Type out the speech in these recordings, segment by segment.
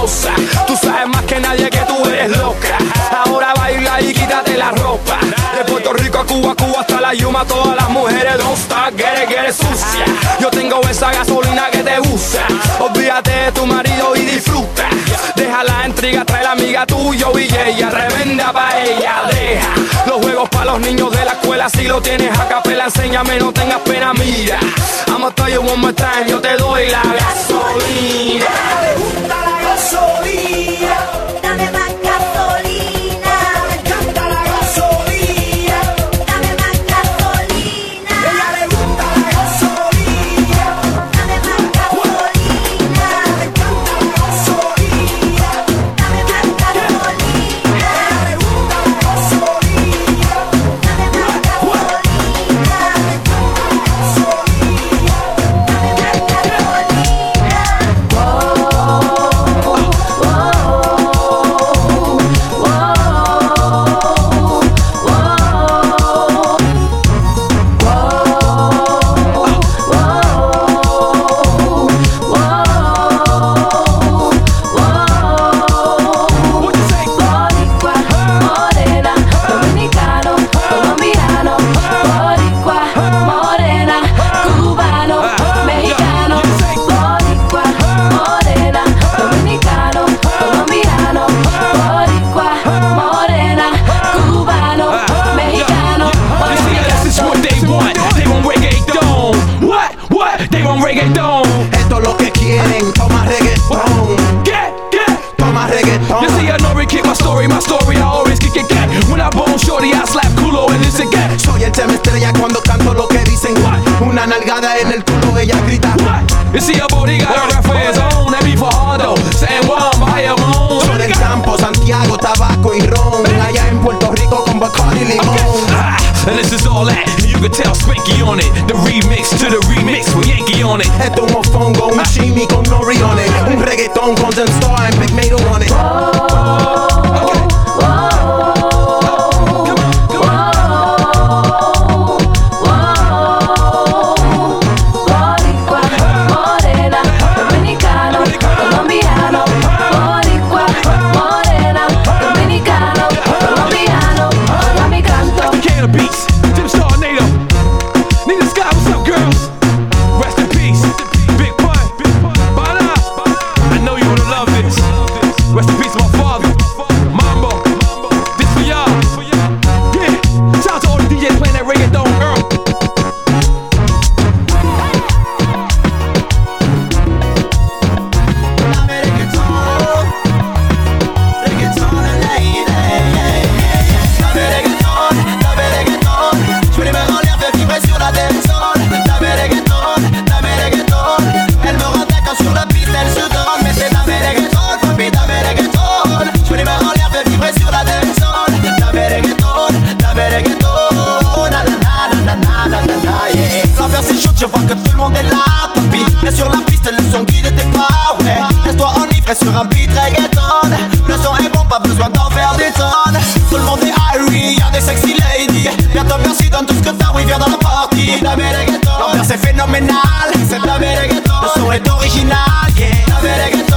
diosa. Tú sabes más que nadie que tú eres loca. Ahora baila y quítate la ropa. De Puerto Rico a Cuba, a Cuba hasta la Yuma, todas las mujeres don't stop, get it, sucia. Yo tengo esa gasolina que te usa. Olvídate de tu marido y disfruta. Deja la intriga, trae la amiga tuya y ella, revenda pa' ella, deja. Los juegos para los niños de la escuela, si lo tienes a capela, enséñame, no tengas pena, mira. I'ma tell you one more time, yo te doy la gasolina. reggaeton and big pas, ouais. Laisse-toi enivrer sur un beat reggaeton. Le son est bon, pas besoin d'en faire des tonnes. Tout le monde est high, y'a des sexy ladies. Viens te merci, donne tout ce que t'as, oui viens dans la party La reggaeton, l'ambiance est phénoménale C'est de la reggaeton, le son est original, yeah. La reggaeton.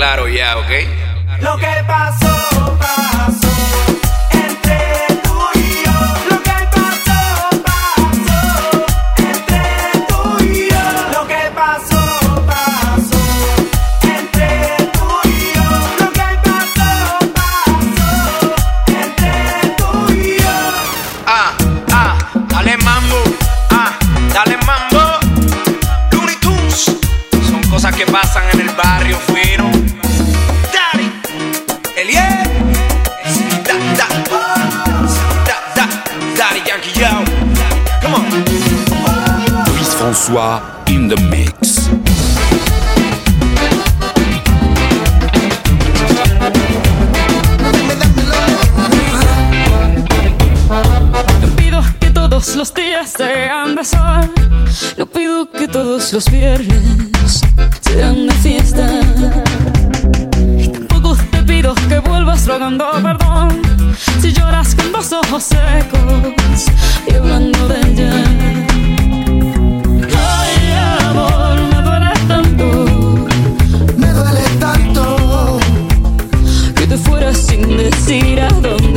claro ya, ¿ok? François in mix. Pido que todos los días sean de sol. No pido que todos los viernes sean de fiesta. Tampoco te pido que vuelvas rogando perdón. Si lloras con los ojos secos y hablando de ella. tiras donde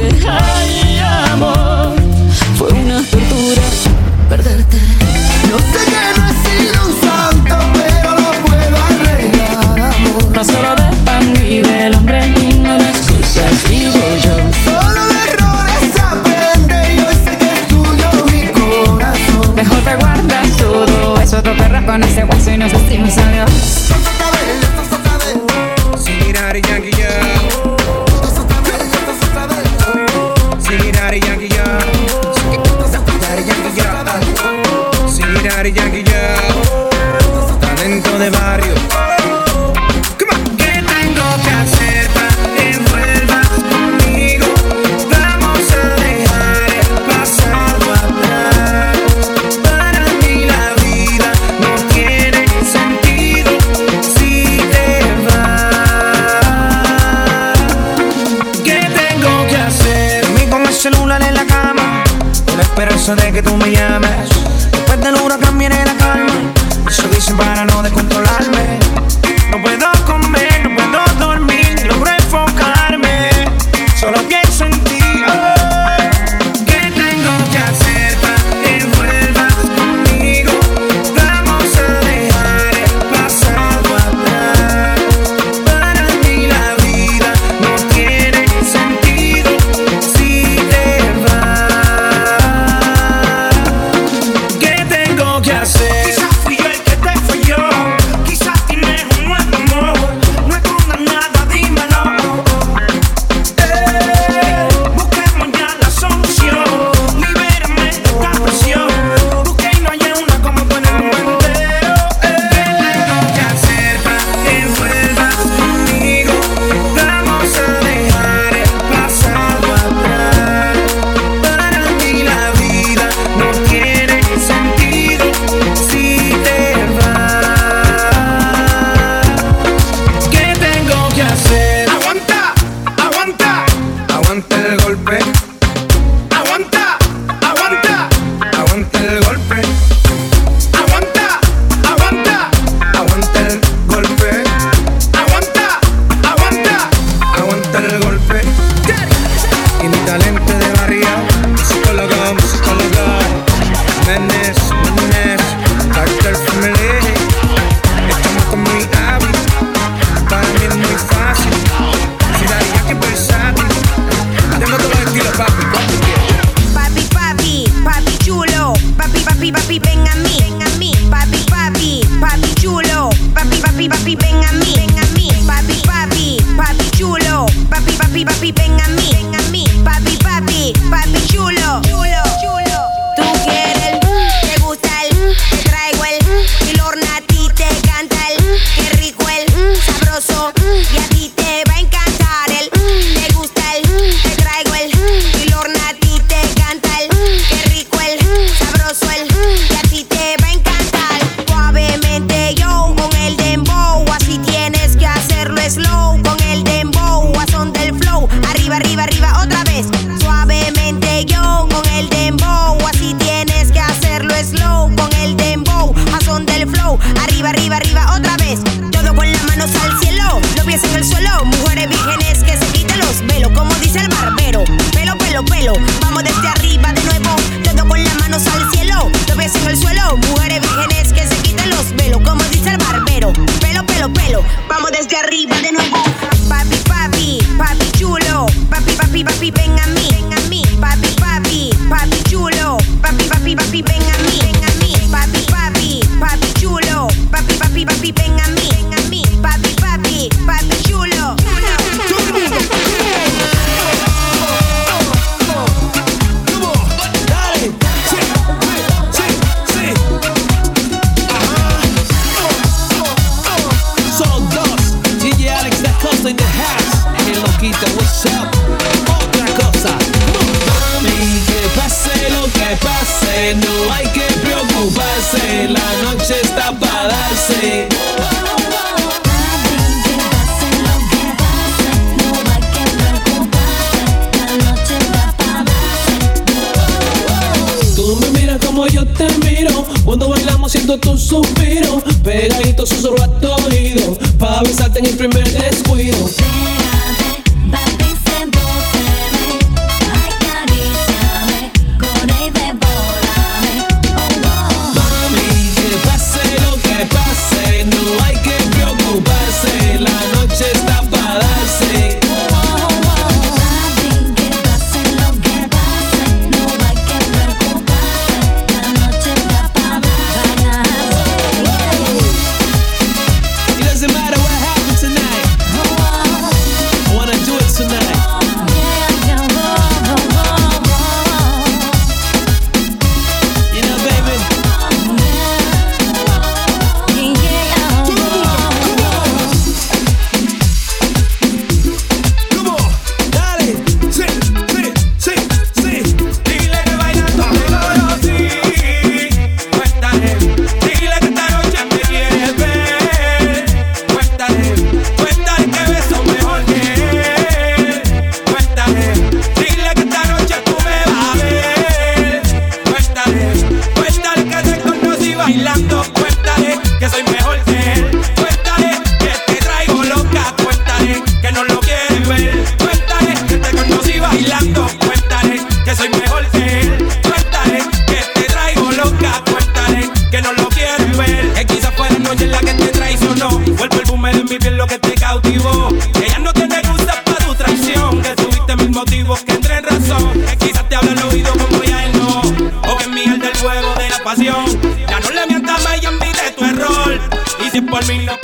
celular en la cama, con la esperanza de que tú me llames. Después del huracán viene la calma, eso dicen para no descontrolarme. No puedo comer tu suspiro, pegadito susurro a tu oído, pa' besarte en el primer descuido. camino